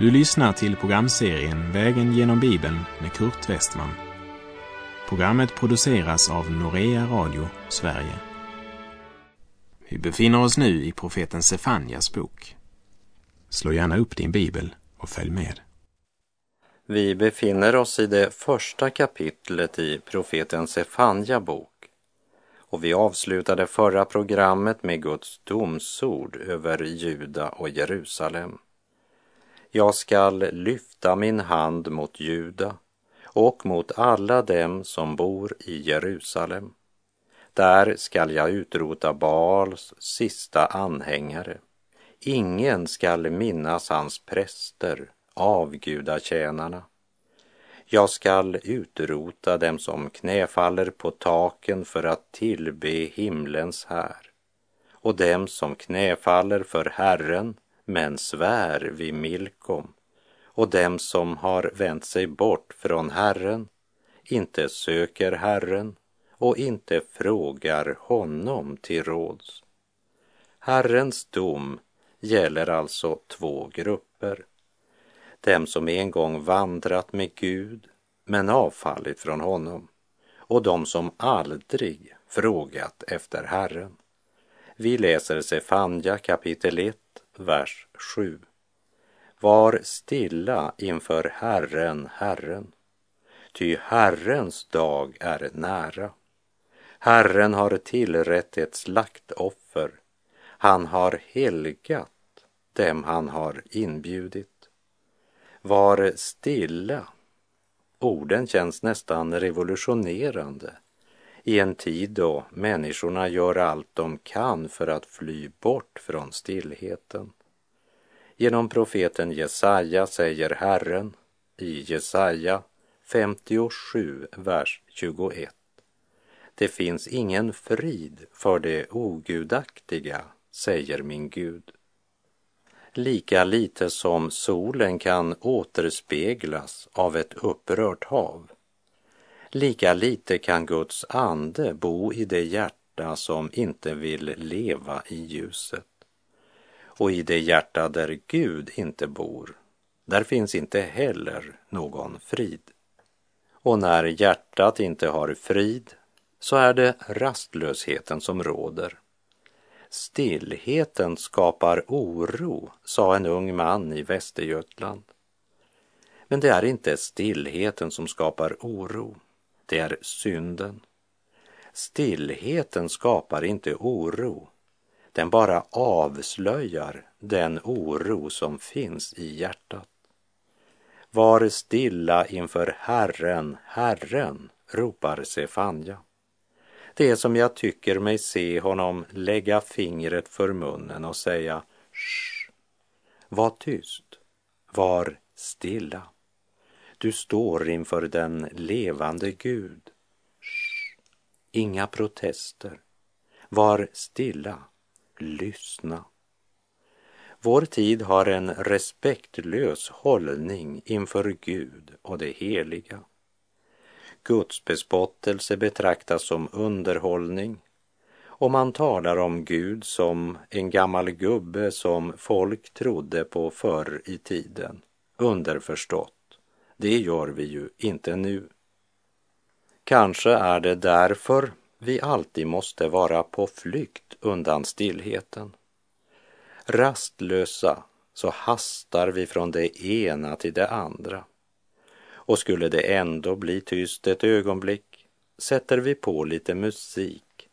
Du lyssnar till programserien Vägen genom Bibeln med Kurt Westman. Programmet produceras av Norea Radio Sverige. Vi befinner oss nu i profeten Sefanjas bok. Slå gärna upp din bibel och följ med. Vi befinner oss i det första kapitlet i profeten Sefanja bok och vi avslutade förra programmet med Guds domsord över Juda och Jerusalem. Jag skall lyfta min hand mot Juda och mot alla dem som bor i Jerusalem. Där skall jag utrota Baals sista anhängare. Ingen skall minnas hans präster, avgudatjänarna. Jag skall utrota dem som knäfaller på taken för att tillbe himlens här och dem som knäfaller för Herren men svär vid Milkom och dem som har vänt sig bort från Herren, inte söker Herren och inte frågar honom till råds. Herrens dom gäller alltså två grupper. Dem som en gång vandrat med Gud men avfallit från honom och de som aldrig frågat efter Herren. Vi läser Sefanja kapitel 1, vers 7. Var stilla inför Herren, Herren, ty Herrens dag är nära. Herren har tillrätt ett slaktoffer, han har helgat dem han har inbjudit. Var stilla. Orden känns nästan revolutionerande i en tid då människorna gör allt de kan för att fly bort från stillheten. Genom profeten Jesaja säger Herren i Jesaja 57, vers 21. Det finns ingen frid för det ogudaktiga, säger min Gud. Lika lite som solen kan återspeglas av ett upprört hav Lika lite kan Guds ande bo i det hjärta som inte vill leva i ljuset. Och i det hjärta där Gud inte bor, där finns inte heller någon frid. Och när hjärtat inte har frid så är det rastlösheten som råder. Stillheten skapar oro, sa en ung man i Västergötland. Men det är inte stillheten som skapar oro det är synden. Stillheten skapar inte oro. Den bara avslöjar den oro som finns i hjärtat. Var stilla inför Herren, Herren, ropar Sefanja. Det är som jag tycker mig se honom lägga fingret för munnen och säga Shh, var tyst, var stilla. Du står inför den levande Gud. Shh. Inga protester. Var stilla. Lyssna. Vår tid har en respektlös hållning inför Gud och det heliga. Guds bespottelse betraktas som underhållning och man talar om Gud som en gammal gubbe som folk trodde på förr i tiden, underförstått. Det gör vi ju inte nu. Kanske är det därför vi alltid måste vara på flykt undan stillheten. Rastlösa så hastar vi från det ena till det andra. Och skulle det ändå bli tyst ett ögonblick sätter vi på lite musik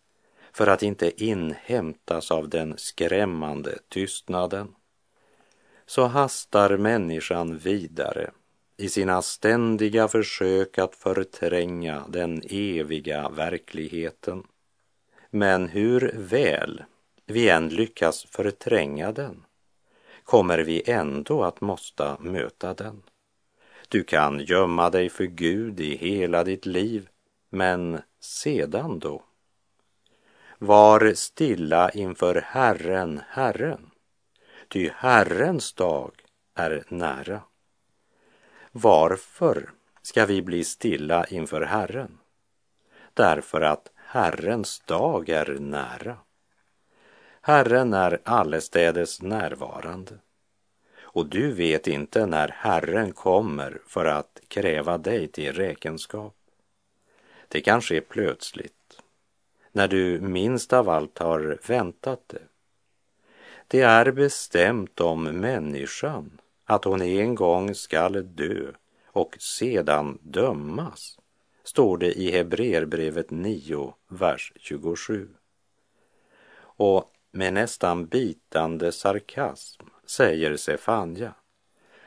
för att inte inhämtas av den skrämmande tystnaden. Så hastar människan vidare i sina ständiga försök att förtränga den eviga verkligheten. Men hur väl vi än lyckas förtränga den kommer vi ändå att måste möta den. Du kan gömma dig för Gud i hela ditt liv, men sedan då? Var stilla inför Herren, Herren, ty Herrens dag är nära. Varför ska vi bli stilla inför Herren? Därför att Herrens dag är nära. Herren är allestädes närvarande och du vet inte när Herren kommer för att kräva dig till räkenskap. Det kan ske plötsligt, när du minst av allt har väntat det. Det är bestämt om människan att hon en gång skall dö och sedan dömas, står det i Hebreerbrevet 9, vers 27. Och med nästan bitande sarkasm säger Sefanja,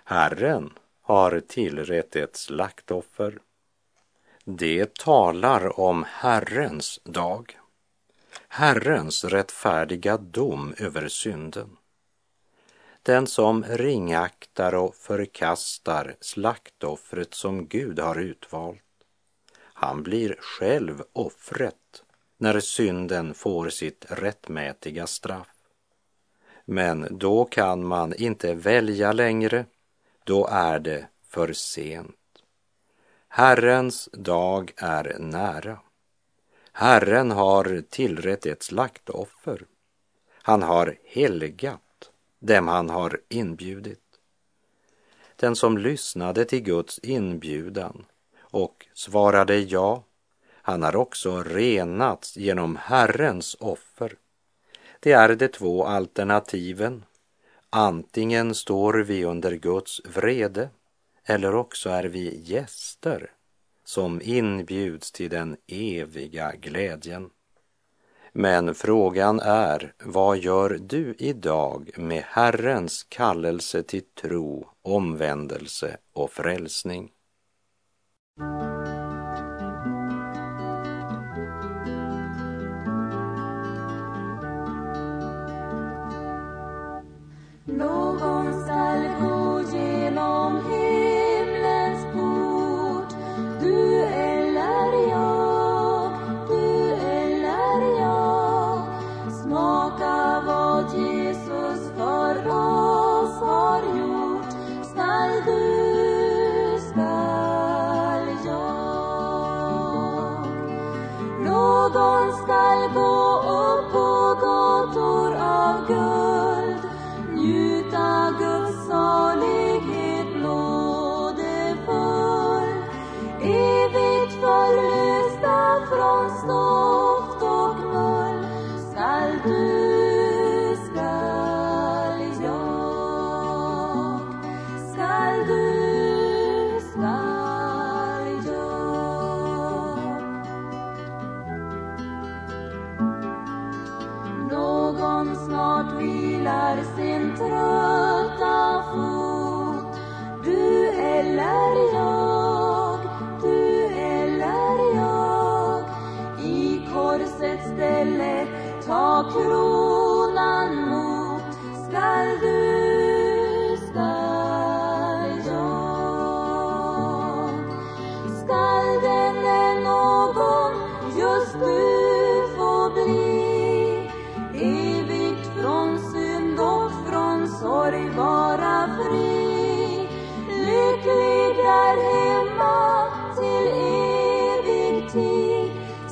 Herren har tillrätt ett slaktoffer. Det talar om Herrens dag, Herrens rättfärdiga dom över synden. Den som ringaktar och förkastar slaktoffret som Gud har utvalt, han blir själv offret när synden får sitt rättmätiga straff. Men då kan man inte välja längre, då är det för sent. Herrens dag är nära. Herren har tillrätt ett slaktoffer. Han har helgat dem han har inbjudit. Den som lyssnade till Guds inbjudan och svarade ja, han har också renats genom Herrens offer. Det är de två alternativen. Antingen står vi under Guds vrede eller också är vi gäster som inbjuds till den eviga glädjen. Men frågan är, vad gör du idag med Herrens kallelse till tro, omvändelse och frälsning?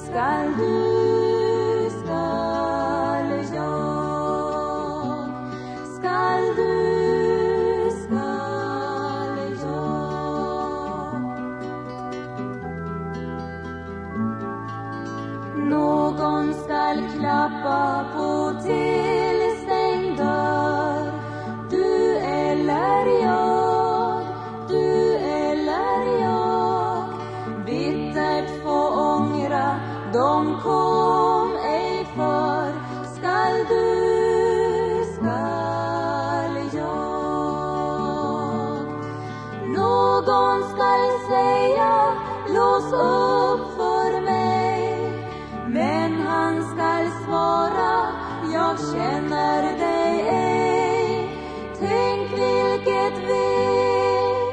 sky. at thee,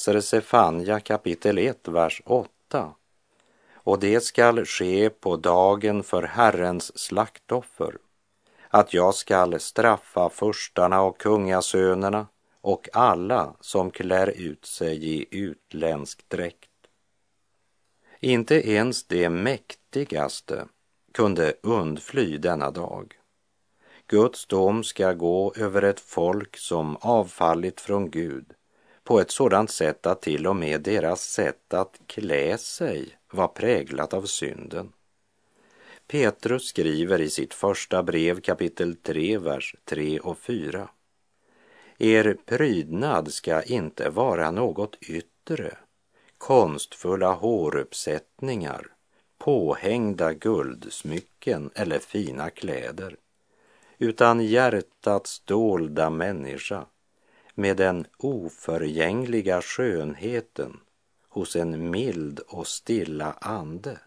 läser Sefanja kapitel 1, vers 8. Och det skall ske på dagen för Herrens slaktoffer, att jag skall straffa furstarna och kungasönerna och alla som klär ut sig i utländsk dräkt. Inte ens det mäktigaste kunde undfly denna dag. Guds dom ska gå över ett folk som avfallit från Gud på ett sådant sätt att till och med deras sätt att klä sig var präglat av synden. Petrus skriver i sitt första brev kapitel 3, vers 3 och 4. Er prydnad ska inte vara något yttre, konstfulla håruppsättningar, påhängda guldsmycken eller fina kläder, utan hjärtats dolda människa med den oförgängliga skönheten hos en mild och stilla ande.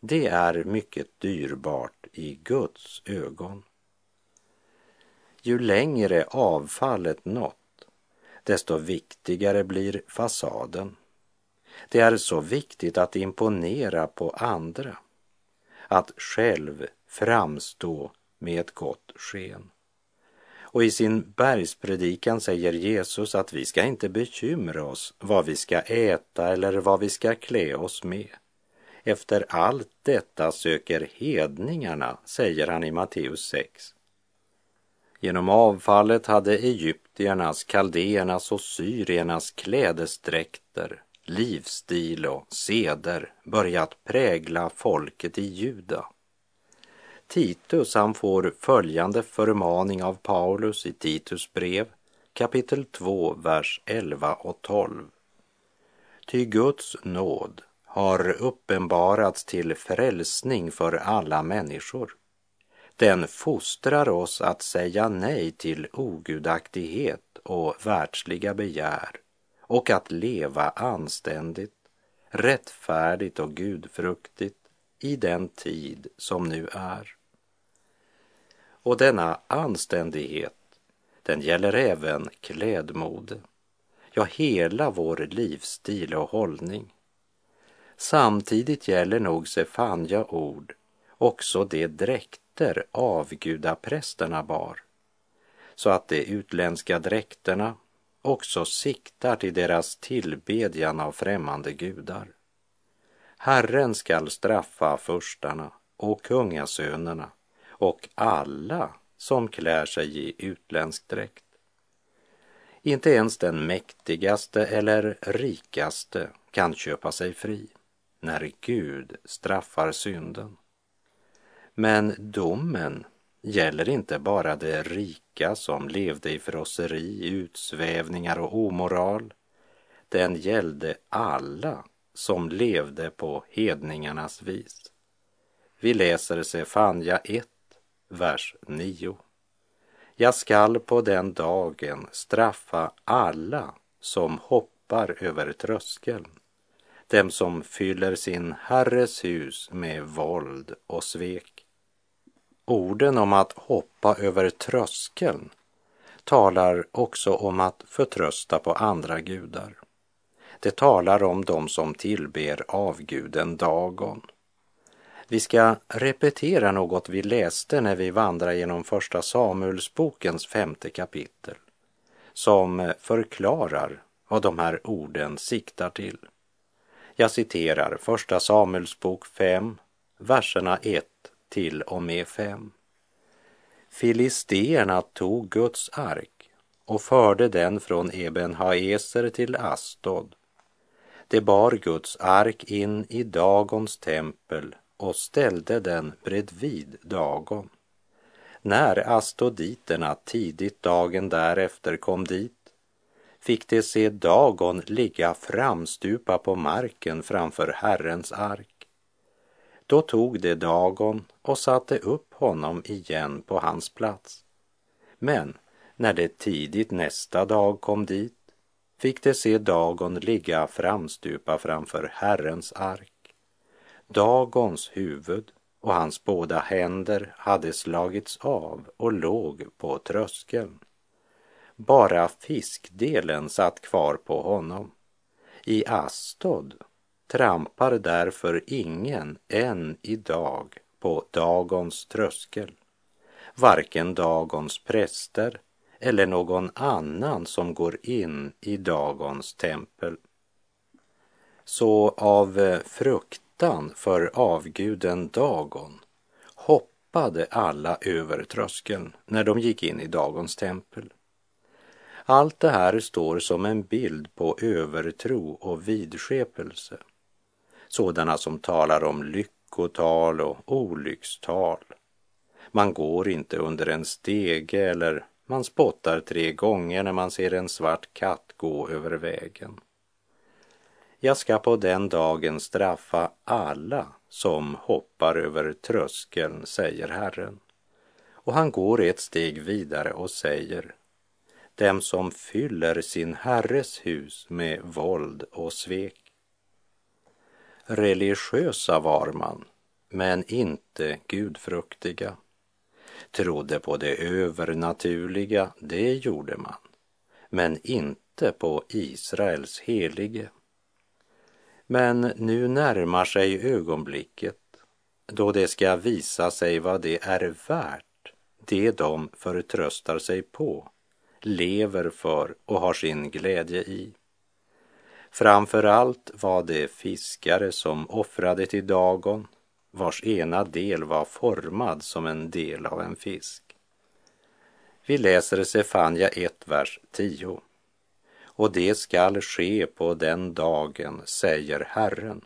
Det är mycket dyrbart i Guds ögon. Ju längre avfallet nått, desto viktigare blir fasaden. Det är så viktigt att imponera på andra, att själv framstå med ett gott sken. Och i sin bergspredikan säger Jesus att vi ska inte bekymra oss vad vi ska äta eller vad vi ska klä oss med. Efter allt detta söker hedningarna, säger han i Matteus 6. Genom avfallet hade egyptiernas, kaldéernas och syriernas klädesdräkter, livsstil och seder börjat prägla folket i Juda. Titus han får följande förmaning av Paulus i Titus brev kapitel 2, vers 11 och 12. Ty Guds nåd har uppenbarats till frälsning för alla människor. Den fostrar oss att säga nej till ogudaktighet och världsliga begär och att leva anständigt, rättfärdigt och gudfruktigt i den tid som nu är. Och denna anständighet, den gäller även klädmode, ja, hela vår livsstil och hållning. Samtidigt gäller nog Sefanja ord också de dräkter avgudaprästerna bar, så att de utländska dräkterna också siktar till deras tillbedjan av främmande gudar. Herren skall straffa furstarna och kungasönerna och alla som klär sig i utländsk dräkt. Inte ens den mäktigaste eller rikaste kan köpa sig fri när Gud straffar synden. Men domen gäller inte bara de rika som levde i frosseri, utsvävningar och omoral. Den gällde alla som levde på hedningarnas vis. Vi läser Sefanja 1, vers 9. Jag skall på den dagen straffa alla som hoppar över tröskeln, dem som fyller sin herres hus med våld och svek. Orden om att hoppa över tröskeln talar också om att förtrösta på andra gudar. Det talar om dem som tillber avguden Dagon. Vi ska repetera något vi läste när vi vandrar genom Första Samuelsbokens femte kapitel som förklarar vad de här orden siktar till. Jag citerar Första Samuelsbok 5, verserna 1 till och med 5. Filisterna tog Guds ark och förde den från Eben Haeser till Astod. De bar Guds ark in i Dagons tempel och ställde den bredvid Dagon. När astoditerna tidigt dagen därefter kom dit fick de se Dagon ligga framstupa på marken framför Herrens ark. Då tog de Dagon och satte upp honom igen på hans plats. Men när det tidigt nästa dag kom dit fick de se Dagon ligga framstupa framför Herrens ark. Dagons huvud och hans båda händer hade slagits av och låg på tröskeln. Bara fiskdelen satt kvar på honom. I Astod trampar därför ingen än idag på Dagons tröskel. Varken Dagons präster eller någon annan som går in i Dagons tempel. Så av eh, fruktan för avguden Dagon hoppade alla över tröskeln när de gick in i Dagons tempel. Allt det här står som en bild på övertro och vidskepelse. Sådana som talar om lyckotal och olyckstal. Man går inte under en stege eller man spottar tre gånger när man ser en svart katt gå över vägen. Jag ska på den dagen straffa alla som hoppar över tröskeln, säger Herren. Och han går ett steg vidare och säger dem som fyller sin herres hus med våld och svek. Religiösa var man, men inte gudfruktiga. Trodde på det övernaturliga, det gjorde man, men inte på Israels helige. Men nu närmar sig ögonblicket då det ska visa sig vad det är värt, det de förtröstar sig på lever för och har sin glädje i. Framför allt var det fiskare som offrade till Dagon, vars ena del var formad som en del av en fisk. Vi läser Sefania 1, vers 10. Och det skall ske på den dagen, säger Herren,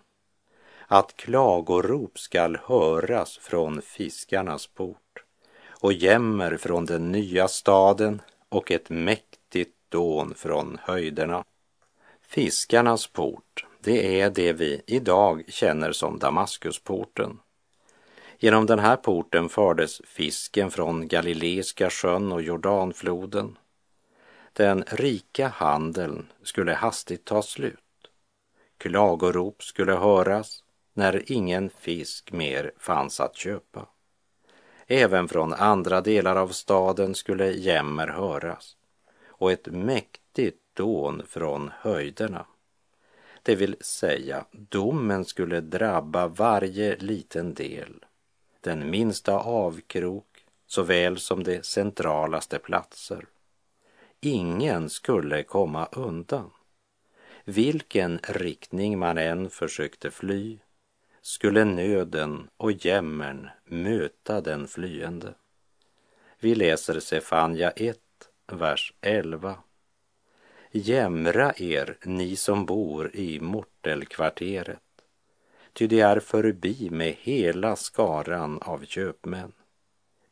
att klagorop skall höras från fiskarnas port och jämmer från den nya staden och ett mäktigt dån från höjderna. Fiskarnas port, det är det vi idag känner som Damaskusporten. Genom den här porten fördes fisken från Galileiska sjön och Jordanfloden. Den rika handeln skulle hastigt ta slut. Klagorop skulle höras när ingen fisk mer fanns att köpa. Även från andra delar av staden skulle jämmer höras och ett mäktigt dån från höjderna. Det vill säga, domen skulle drabba varje liten del, den minsta avkrok såväl som de centralaste platser. Ingen skulle komma undan. Vilken riktning man än försökte fly skulle nöden och jämmern möta den flyende. Vi läser Sefanja 1, vers 11. Jämra er, ni som bor i mortelkvarteret, ty det är förbi med hela skaran av köpmän.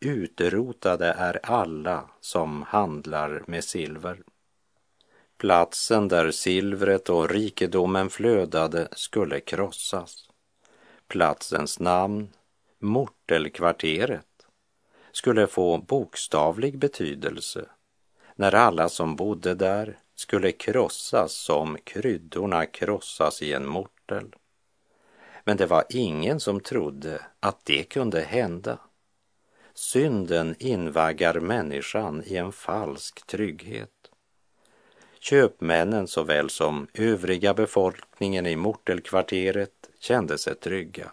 Utrotade är alla som handlar med silver. Platsen där silvret och rikedomen flödade skulle krossas platsens namn, Mortelkvarteret, skulle få bokstavlig betydelse när alla som bodde där skulle krossas som kryddorna krossas i en mortel. Men det var ingen som trodde att det kunde hända. Synden invaggar människan i en falsk trygghet. Köpmännen såväl som övriga befolkningen i mortelkvarteret kände sig trygga.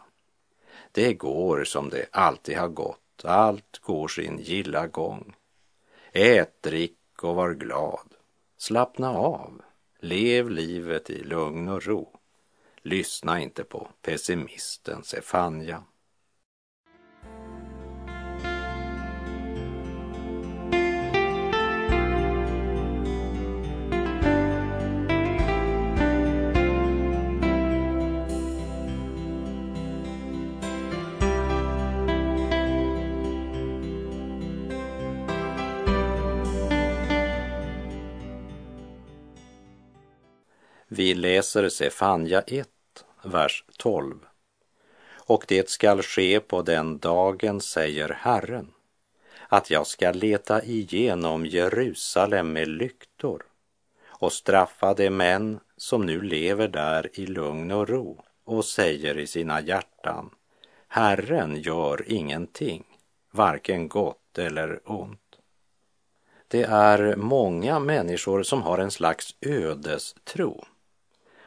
Det går som det alltid har gått, allt går sin gilla gång. Ät, drick och var glad. Slappna av, lev livet i lugn och ro. Lyssna inte på pessimisten Sefanja. Vi läser Sefanja 1, vers 12. Och det skall ske på den dagen, säger Herren, att jag ska leta igenom Jerusalem med lyktor och straffa de män som nu lever där i lugn och ro och säger i sina hjärtan, Herren gör ingenting, varken gott eller ont. Det är många människor som har en slags ödestro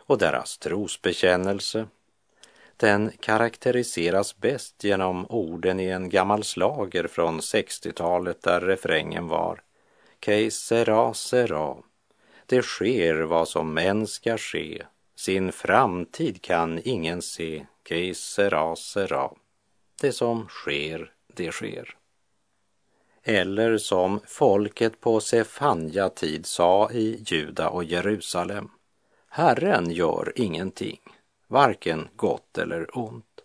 och deras trosbekännelse den karaktäriseras bäst genom orden i en gammal slager från 60-talet där refrängen var Que sera sera. Det sker vad som än ska ske. Sin framtid kan ingen se. Que sera sera. Det som sker, det sker. Eller som folket på Sefanja tid sa i Juda och Jerusalem. Herren gör ingenting varken gott eller ont.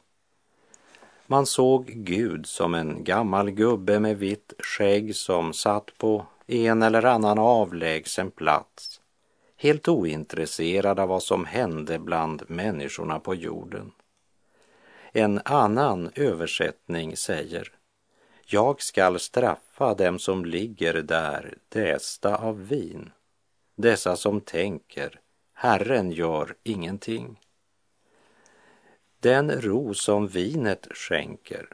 Man såg Gud som en gammal gubbe med vitt skägg som satt på en eller annan avlägsen plats, helt ointresserad av vad som hände bland människorna på jorden. En annan översättning säger Jag skall straffa dem som ligger där dästa av vin, dessa som tänker Herren gör ingenting. Den ro som vinet skänker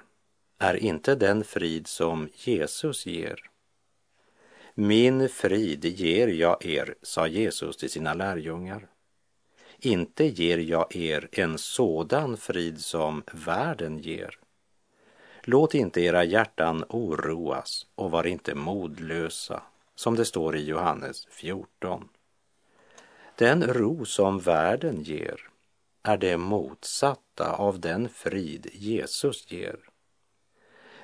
är inte den frid som Jesus ger. Min frid ger jag er, sa Jesus till sina lärjungar. Inte ger jag er en sådan frid som världen ger. Låt inte era hjärtan oroas och var inte modlösa, som det står i Johannes 14. Den ro som världen ger är det motsatta av den frid Jesus ger.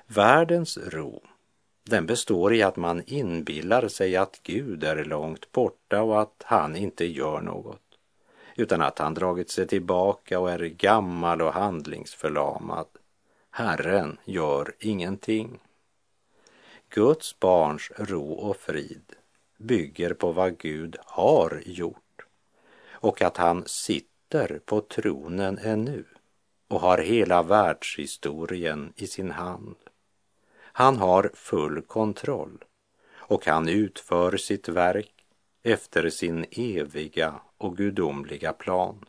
Världens ro, den består i att man inbillar sig att Gud är långt borta och att han inte gör något, utan att han dragit sig tillbaka och är gammal och handlingsförlamad. Herren gör ingenting. Guds barns ro och frid bygger på vad Gud har gjort och att han sitter på tronen ännu och har hela världshistorien i sin hand. Han har full kontroll och han utför sitt verk efter sin eviga och gudomliga plan.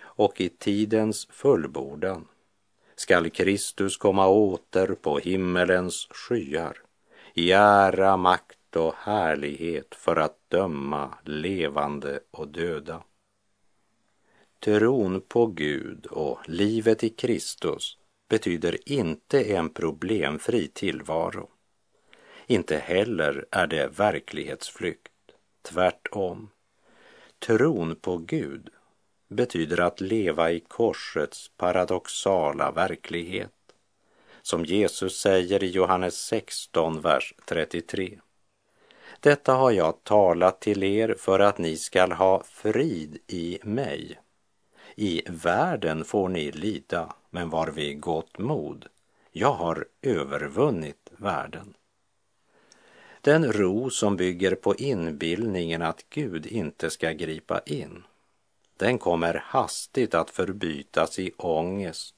Och i tidens fullbordan skall Kristus komma åter på himmelens skyar i ära, makt och härlighet för att döma levande och döda. Tron på Gud och livet i Kristus betyder inte en problemfri tillvaro. Inte heller är det verklighetsflykt, tvärtom. Tron på Gud betyder att leva i korsets paradoxala verklighet. Som Jesus säger i Johannes 16, vers 33. Detta har jag talat till er för att ni skall ha frid i mig. I världen får ni lida, men var vid gott mod. Jag har övervunnit världen. Den ro som bygger på inbildningen att Gud inte ska gripa in, den kommer hastigt att förbytas i ångest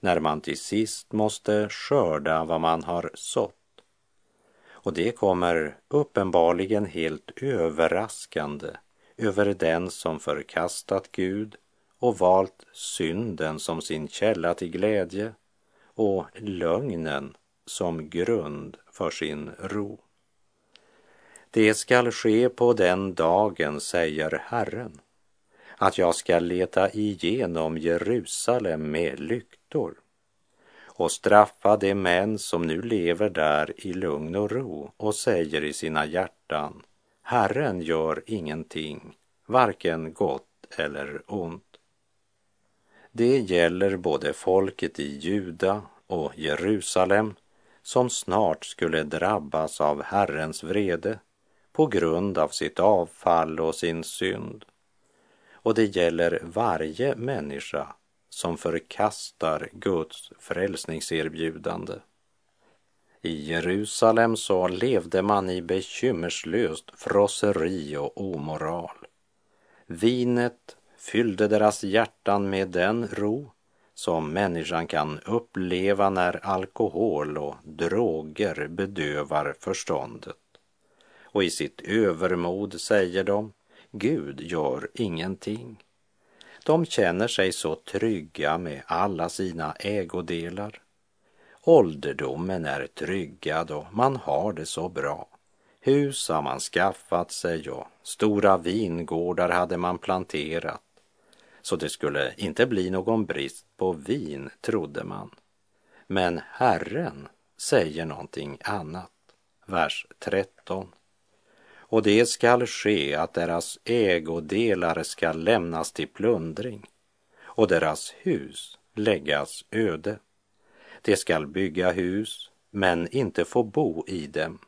när man till sist måste skörda vad man har sått. Och det kommer uppenbarligen helt överraskande över den som förkastat Gud och valt synden som sin källa till glädje och lögnen som grund för sin ro. Det skall ske på den dagen, säger Herren, att jag ska leta igenom Jerusalem med lyktor och straffa de män som nu lever där i lugn och ro och säger i sina hjärtan, Herren gör ingenting, varken gott eller ont. Det gäller både folket i Juda och Jerusalem som snart skulle drabbas av Herrens vrede på grund av sitt avfall och sin synd. Och det gäller varje människa som förkastar Guds frälsningserbjudande. I Jerusalem så levde man i bekymmerslöst frosseri och omoral. Vinet fyllde deras hjärtan med den ro som människan kan uppleva när alkohol och droger bedövar förståndet. och i sitt övermod säger de Gud gör ingenting. De känner sig så trygga med alla sina ägodelar. Ålderdomen är tryggad och man har det så bra. Hus har man skaffat sig och stora vingårdar hade man planterat. Så det skulle inte bli någon brist på vin, trodde man. Men Herren säger någonting annat. Vers 13. Och det skall ske att deras ägodelar skall lämnas till plundring och deras hus läggas öde. De skall bygga hus, men inte få bo i dem.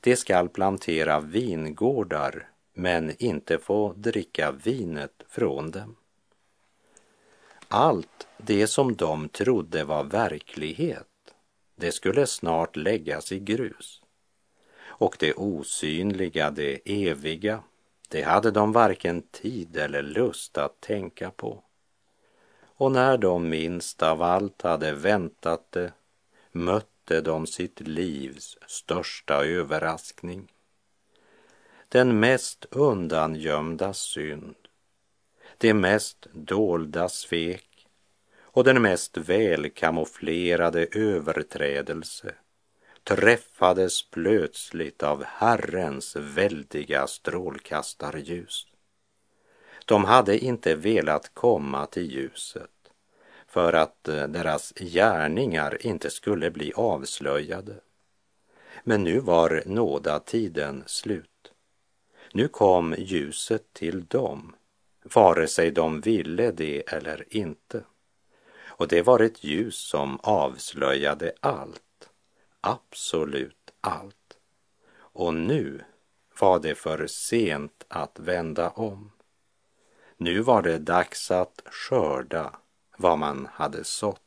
De skall plantera vingårdar, men inte få dricka vinet från dem. Allt det som de trodde var verklighet, det skulle snart läggas i grus. Och det osynliga, det eviga, det hade de varken tid eller lust att tänka på. Och när de minst av allt hade väntat det mötte de sitt livs största överraskning. Den mest undangömda synd, det mest dolda svek och den mest välkamouflerade överträdelse träffades plötsligt av Herrens väldiga strålkastarljus. De hade inte velat komma till ljuset för att eh, deras gärningar inte skulle bli avslöjade. Men nu var nådatiden slut. Nu kom ljuset till dem, vare sig de ville det eller inte. Och det var ett ljus som avslöjade allt, absolut allt. Och nu var det för sent att vända om. Nu var det dags att skörda vad man hade sått.